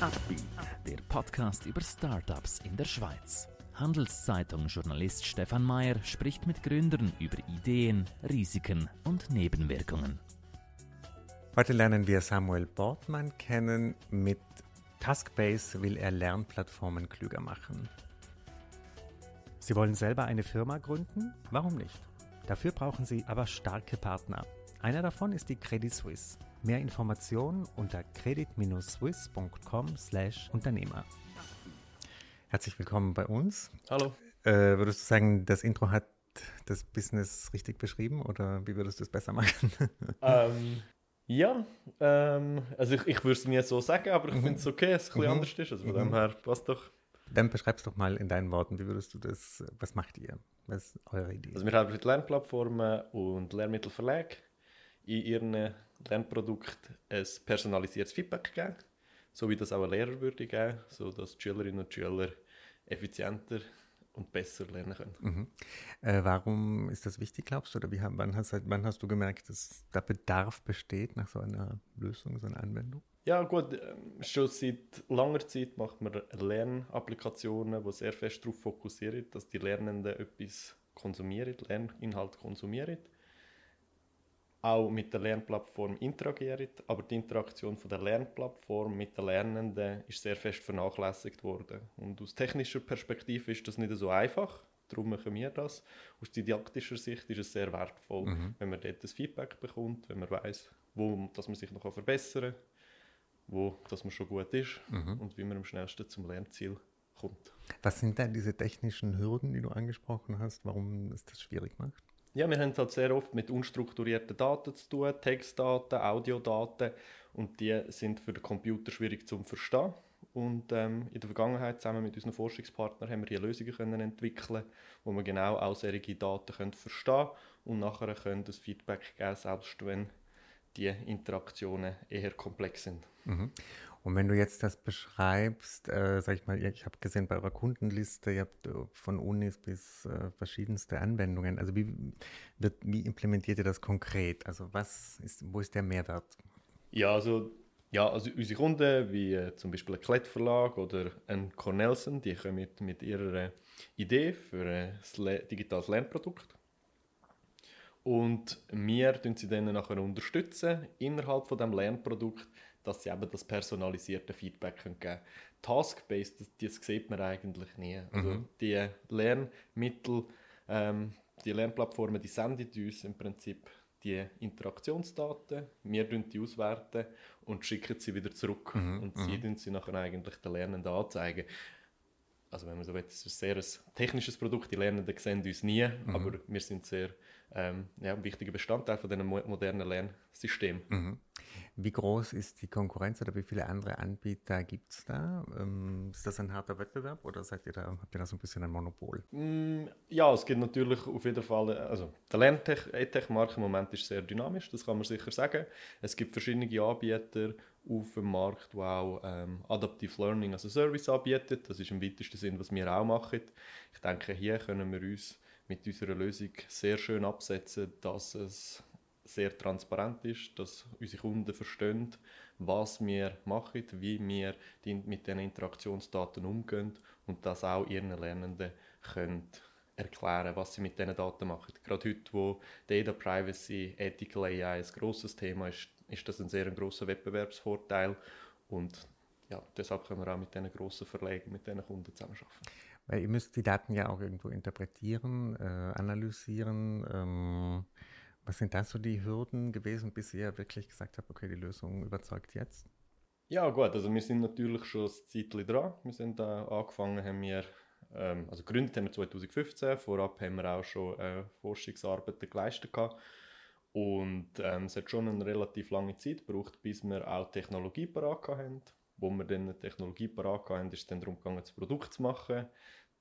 Upbeat, der Podcast über Startups in der Schweiz. Handelszeitung-Journalist Stefan Mayer spricht mit Gründern über Ideen, Risiken und Nebenwirkungen. Heute lernen wir Samuel Bortmann kennen. Mit Taskbase will er Lernplattformen klüger machen. Sie wollen selber eine Firma gründen? Warum nicht? Dafür brauchen Sie aber starke Partner. Einer davon ist die Credit Suisse. Mehr Informationen unter credit-swiss.com/Unternehmer. Herzlich willkommen bei uns. Hallo. Äh, würdest du sagen, das Intro hat das Business richtig beschrieben oder wie würdest du es besser machen? ähm, ja, ähm, also ich, ich würde es nie so sagen, aber ich Mhm. finde es okay, dass es ein bisschen Mhm. anders ist. Also von Mhm. dem her passt doch. Dann beschreib's doch mal in deinen Worten. Wie würdest du das, was macht ihr? Was ist eure Idee? Also wir haben Lernplattformen und Lehrmittelverlage in ihren Lernprodukten ein personalisiertes Feedback geben, so wie das auch ein Lehrer würde geben, sodass die Schülerinnen und Schüler effizienter und besser lernen können. Mhm. Äh, warum ist das wichtig, glaubst du? Oder wie, wann, hast, wann hast du gemerkt, dass da Bedarf besteht nach so einer Lösung, so einer Anwendung? Ja gut, ähm, schon seit langer Zeit macht man Lernapplikationen, die sehr fest darauf fokussieren, dass die Lernenden etwas konsumieren, Lerninhalt konsumieren. Auch mit der Lernplattform interagieren, aber die Interaktion von der Lernplattform mit den Lernenden ist sehr fest vernachlässigt worden. Und aus technischer Perspektive ist das nicht so einfach, darum machen wir das. Aus didaktischer Sicht ist es sehr wertvoll, Mhm. wenn man dort das Feedback bekommt, wenn man weiß, wo dass man sich noch verbessern kann wo dass man schon gut ist Mhm. und wie man am schnellsten zum Lernziel kommt. Was sind denn diese technischen Hürden, die du angesprochen hast, warum es das schwierig macht? Ja, wir haben halt sehr oft mit unstrukturierten Daten zu tun, Textdaten, Audiodaten und die sind für den Computer schwierig zu verstehen. Und ähm, in der Vergangenheit zusammen mit unseren Forschungspartnern haben wir hier Lösungen können entwickeln, wo wir genau auch solche Daten können verstehen und nachher können das Feedback geben, selbst wenn die Interaktionen eher komplex sind. Mhm. Und wenn du jetzt das beschreibst, äh, sag ich mal, ich habe gesehen bei eurer Kundenliste, ihr habt äh, von Unis bis äh, verschiedenste Anwendungen. Also wie, wird, wie implementiert ihr das konkret? Also was ist, wo ist der Mehrwert? Ja, also, ja, also unsere Kunden, wie äh, zum Beispiel ein Klett-Verlag oder ein Cornelsen, die kommen mit, mit ihrer äh, Idee für ein Le digitales Lernprodukt. Und wir unterstützen sie dann nachher unterstützen innerhalb von dem Lernprodukt, dass sie eben das personalisierte Feedback geben können. Task-based, das, das sieht man eigentlich nie. Also Mhm. die Lernmittel, ähm, die Lernplattformen, die senden uns im Prinzip die Interaktionsdaten, wir die auswerten und schicken sie wieder zurück. Mhm, Und sie mhm. sie nachher eigentlich den Lernenden anzeigen. Also wenn man so will, es ist ein sehr ein technisches Produkt, die Lernenden sehen uns nie, Mhm. aber wir sind sehr ähm, ja, ein wichtiger Bestandteil von diesem mo- modernen Lernsystem. Mhm. Wie groß ist die Konkurrenz oder wie viele andere Anbieter gibt es da? Ähm, ist das ein harter Wettbewerb oder seid ihr da, habt ihr da so ein bisschen ein Monopol? Mm, Ja, es gibt natürlich auf jeden Fall, also der Lerntech-Markt im Moment ist sehr dynamisch, das kann man sicher sagen. Es gibt verschiedene Anbieter auf dem Markt, die auch ähm, Adaptive Learning als Service anbieten. Das ist im weitesten Sinn, was wir auch machen. Ich denke, hier können wir uns mit unserer Lösung sehr schön absetzen, dass es sehr transparent ist, dass unsere Kunden verstehen, was wir machen, wie wir die, mit diesen Interaktionsdaten umgehen und das auch ihren Lernenden können erklären, was sie mit diesen Daten machen. Gerade heute, wo Data Privacy, Ethical AI ein grosses Thema ist, ist das ein sehr grosser Wettbewerbsvorteil und ja, deshalb können wir auch mit diesen grossen Verlegen, mit diesen Kunden zusammenarbeiten. Weil ihr müsst die Daten ja auch irgendwo interpretieren, äh, analysieren. Ähm, was sind da so die Hürden gewesen, bis ihr wirklich gesagt habt, okay, die Lösung überzeugt jetzt? Ja gut, also wir sind natürlich schon ein Zeitchen dran. Wir sind da angefangen, haben wir, ähm, also gegründet haben wir 2015, vorab haben wir auch schon äh, Forschungsarbeiten geleistet gehabt. Und ähm, es hat schon eine relativ lange Zeit gebraucht, bis wir auch Technologie parat haben. Wo wir dann die Technologie parat haben, ist es dann darum gegangen, das Produkt zu machen,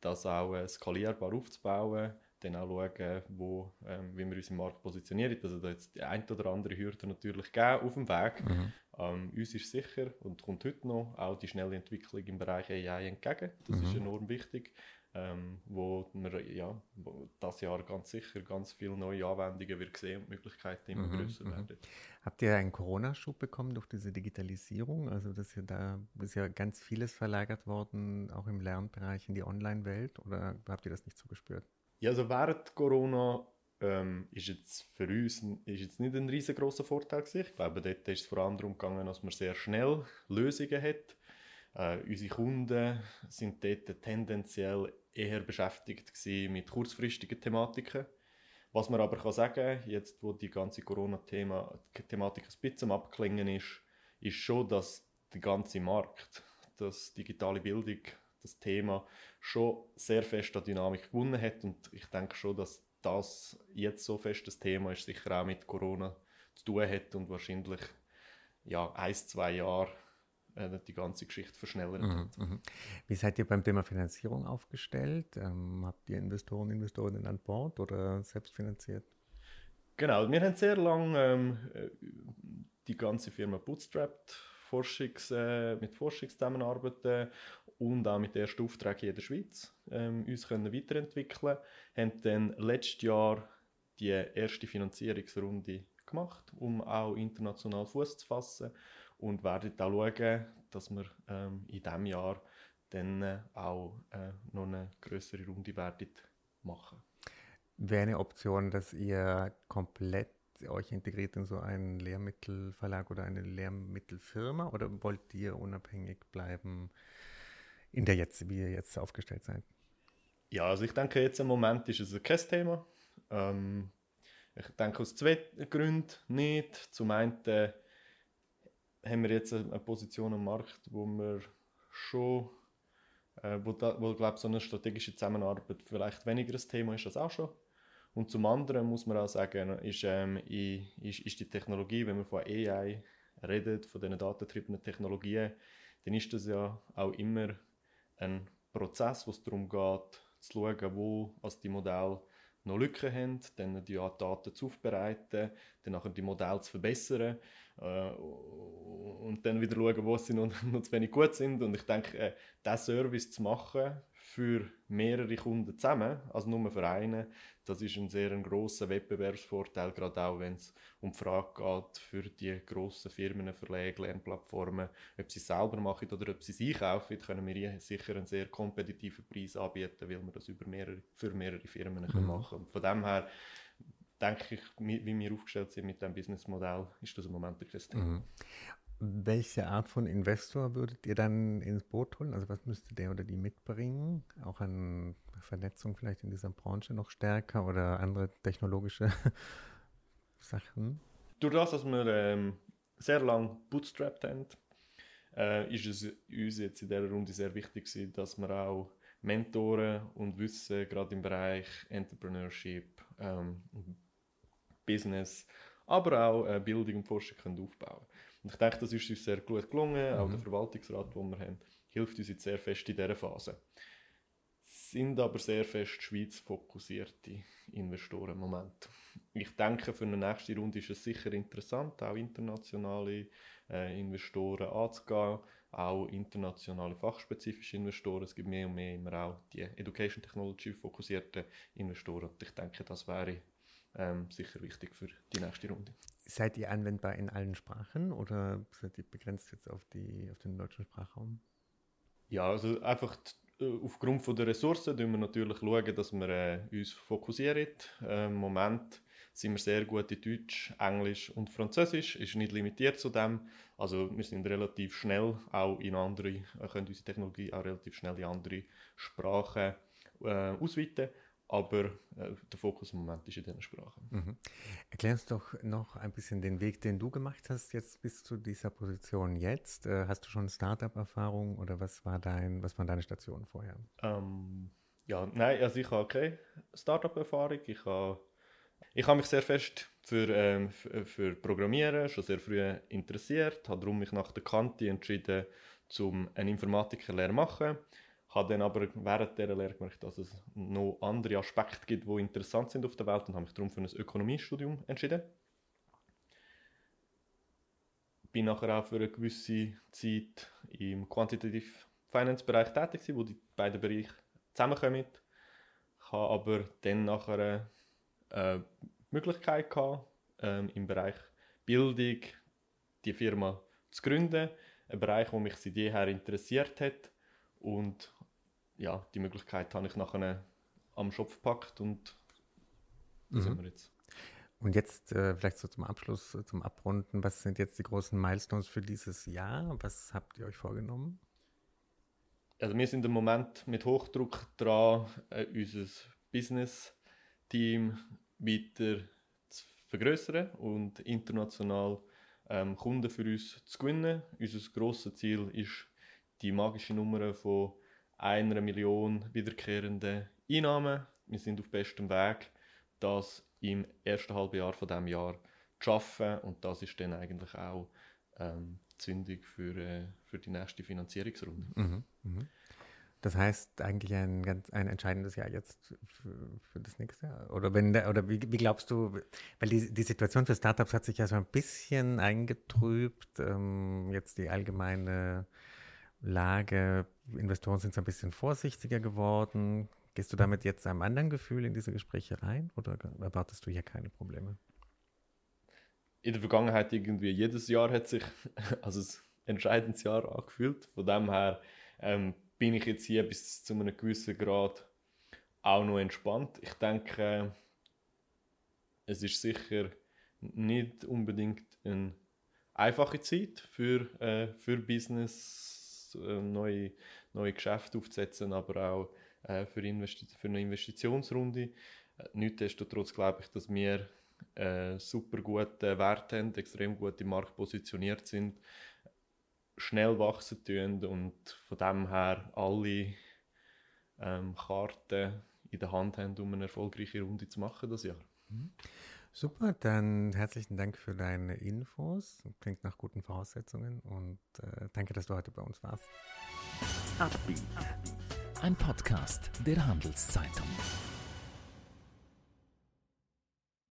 das auch äh, skalierbar aufzubauen, dann auch schauen, wo, ähm, wie wir uns im Markt positionieren. Also da jetzt die ein oder andere Hürde natürlich gegeben auf dem Weg. Mhm. Ähm, uns ist sicher und kommt heute noch auch die schnelle Entwicklung im Bereich AI entgegen. Das ist Mhm. enorm wichtig. Ähm, wo wir ja, wo das Jahr ganz sicher ganz viele neue Anwendungen wird sehen und Möglichkeiten immer mhm, größer mhm. werden. Habt ihr einen Corona-Schub bekommen durch diese Digitalisierung? Also dass ja da ist ja ganz vieles verlagert worden, auch im Lernbereich in die Online-Welt oder habt ihr das nicht so gespürt? Ja, also während Corona ähm, ist jetzt für uns ist jetzt nicht ein riesengroßer Vorteil gewesen. Ich glaube, dort ist es vor allem darum gegangen, dass man sehr schnell Lösungen hat. Äh, unsere Kunden sind dort tendenziell eher beschäftigt mit kurzfristigen Thematiken. Was man aber kann sagen jetzt wo die ganze Corona-Thematik ein bisschen abklingen ist, ist schon, dass der ganze Markt, das digitale Bildung, das Thema schon sehr fest an Dynamik gewonnen hat und ich denke schon, dass das jetzt so fest das Thema ist, sicher auch mit Corona zu tun hat und wahrscheinlich ja, ein, zwei Jahre äh, die ganze Geschichte verschnellert mhm, hat. Mhm. Wie seid ihr beim Thema Finanzierung aufgestellt? Ähm, habt ihr Investoren, Investorinnen an Bord oder selbst finanziert? Genau, wir haben sehr lange ähm, äh, die ganze Firma bootstrapped, Forschungs, äh, mit Forschung zusammenarbeiten und auch mit ersten Aufträgen in der Schweiz ähm, uns können weiterentwickeln. Haben dann letztes Jahr die erste Finanzierungsrunde gemacht, um auch international Fuß zu fassen und werden auch schauen, dass wir ähm, in diesem Jahr dann äh, auch äh, noch eine größere Runde werden machen. Wäre eine Option, dass ihr komplett euch integriert in so einen Lehrmittelverlag oder eine Lehrmittelfirma oder wollt ihr unabhängig bleiben in der jetzt, wie ihr jetzt aufgestellt seid? Ja, also ich denke jetzt im Moment ist es ein kein Thema. Ähm, ich denke aus zwei Gründen nicht. Zum einen haben wir jetzt eine Position am Markt, wo wir schon, äh, wo, da, wo glaube so eine strategische Zusammenarbeit vielleicht weniger ein Thema ist als auch schon. Und zum anderen muss man auch sagen, ist, ähm, ist, ist die Technologie, wenn man von AI redet, von diesen datentriebenen Technologien, dann ist das ja auch immer ein Prozess, wo es darum geht, zu schauen, wo als die Modelle noch Lücken haben, dann die Daten zu aufbereiten, dann nachher die Modelle zu verbessern äh, und dann wieder schauen, wo sie noch, noch zu wenig gut sind. Und ich denke, äh, diesen Service zu machen für mehrere Kunden zusammen, also nur für einen, das ist ein sehr ein grosser Wettbewerbsvorteil, gerade auch wenn es um die Frage geht, für die grossen Firmen, Verlage, Lernplattformen, ob sie es selber machen oder ob sie es einkaufen, können wir sicher einen sehr kompetitiven Preis anbieten, weil wir das über mehrere, für mehrere Firmen mhm. können machen können. Von dem her denke ich, wie wir aufgestellt sind mit diesem Businessmodell, ist das im Moment ein Thema. Mhm. Welche Art von Investor würdet ihr dann ins Boot holen? Also was müsste der oder die mitbringen? Auch an Vernetzung vielleicht in dieser Branche noch stärker oder andere technologische Sachen? Durch das, dass wir ähm, sehr lange bootstrapped haben, äh, ist es uns jetzt in dieser Runde sehr wichtig gewesen, dass wir auch Mentoren und Wissen gerade im Bereich Entrepreneurship, ähm, Business, aber auch äh, Bildung und Forschung können aufbauen können. Und ich denke, das ist uns sehr gut gelungen. Mhm. Auch der Verwaltungsrat, den wir haben, hilft uns jetzt sehr fest in dieser Phase. Sind aber sehr fest Schweiz fokussierte Investoren im Moment. Ich denke, für eine nächste Runde ist es sicher interessant, auch internationale äh, Investoren anzugehen, auch internationale fachspezifische Investoren. Es gibt mehr und mehr immer auch die Education Technology fokussierten Investoren. Und ich denke, das wäre ähm, sicher wichtig für die nächste Runde. Seid ihr anwendbar in allen Sprachen oder seid ihr begrenzt jetzt auf, die, auf den deutschen Sprachraum? Ja, also einfach äh, aufgrund von der Ressourcen schauen wir natürlich, schauen, dass wir äh, uns fokussieren. Äh, Im Moment sind wir sehr gut in Deutsch, Englisch und Französisch. Ist nicht limitiert zu dem. Also wir sind relativ schnell auch in andere, äh, können unsere Technologie auch relativ schnell in andere Sprachen äh, ausweiten. Aber äh, der Fokus im Moment ist in diesen Sprachen. Mhm. Erklär uns doch noch ein bisschen den Weg, den du gemacht hast, jetzt bis zu dieser Position jetzt. Äh, hast du schon Startup-Erfahrung oder was war dein, was waren deine Stationen vorher? Ähm, ja, nein, also ich habe keine Startup-Erfahrung. Ich habe, ich habe mich sehr fest für, ähm, für Programmieren schon sehr früh interessiert, habe darum mich nach der Kante entschieden, um eine Informatikerlehre zu machen habe dann aber während dieser Lehre gemerkt, dass es noch andere Aspekte gibt, die interessant sind auf der Welt und habe mich darum für ein Ökonomiestudium entschieden. Bin nachher auch für eine gewisse Zeit im Quantitative Finance Bereich tätig gewesen, wo die beiden Bereiche zusammenkommen. Ich habe aber dann nachher eine äh, Möglichkeit gehabt, ähm, im Bereich Bildung die Firma zu gründen. Ein Bereich, der mich seit jeher interessiert hat. Und ja, die Möglichkeit habe ich nachher am Schopf gepackt und da mhm. sind wir jetzt. Und jetzt äh, vielleicht so zum Abschluss, äh, zum Abrunden, was sind jetzt die großen Milestones für dieses Jahr? Was habt ihr euch vorgenommen? Also wir sind im Moment mit Hochdruck dran, äh, unser Business-Team weiter zu vergrößern und international ähm, Kunden für uns zu gewinnen. Unser grosses Ziel ist die magische Nummer von einer Million wiederkehrenden Einnahmen. Wir sind auf bestem Weg, das im ersten Halbjahr von dem Jahr zu schaffen und das ist dann eigentlich auch ähm, Zündung für, äh, für die nächste Finanzierungsrunde. Mhm, mh. Das heißt eigentlich ein ganz ein entscheidendes Jahr jetzt für, für das nächste Jahr. Oder wenn oder wie, wie, glaubst du, weil die, die Situation für Startups hat sich ja so ein bisschen eingetrübt. Ähm, jetzt die allgemeine Lage, Investoren sind so ein bisschen vorsichtiger geworden. Gehst du damit jetzt einem anderen Gefühl in diese Gespräche rein oder erwartest du hier keine Probleme? In der Vergangenheit irgendwie jedes Jahr hat sich also ein entscheidendes Jahr angefühlt. Von dem her ähm, bin ich jetzt hier bis zu einem gewissen Grad auch noch entspannt. Ich denke, es ist sicher nicht unbedingt eine einfache Zeit für, äh, für Business, neue, neue Geschäfte aufzusetzen, aber auch äh, für, für eine Investitionsrunde. Äh, nichtsdestotrotz glaube ich, dass wir äh, super gute Werte haben, extrem gut im Markt positioniert sind schnell wachsen tun und von dem her alle ähm, Karten in der Hand haben, um eine erfolgreiche Runde zu machen das Jahr. Mhm. Super, dann herzlichen Dank für deine Infos. Klingt nach guten Voraussetzungen und äh, danke, dass du heute bei uns warst. Ein Podcast der Handelszeitung.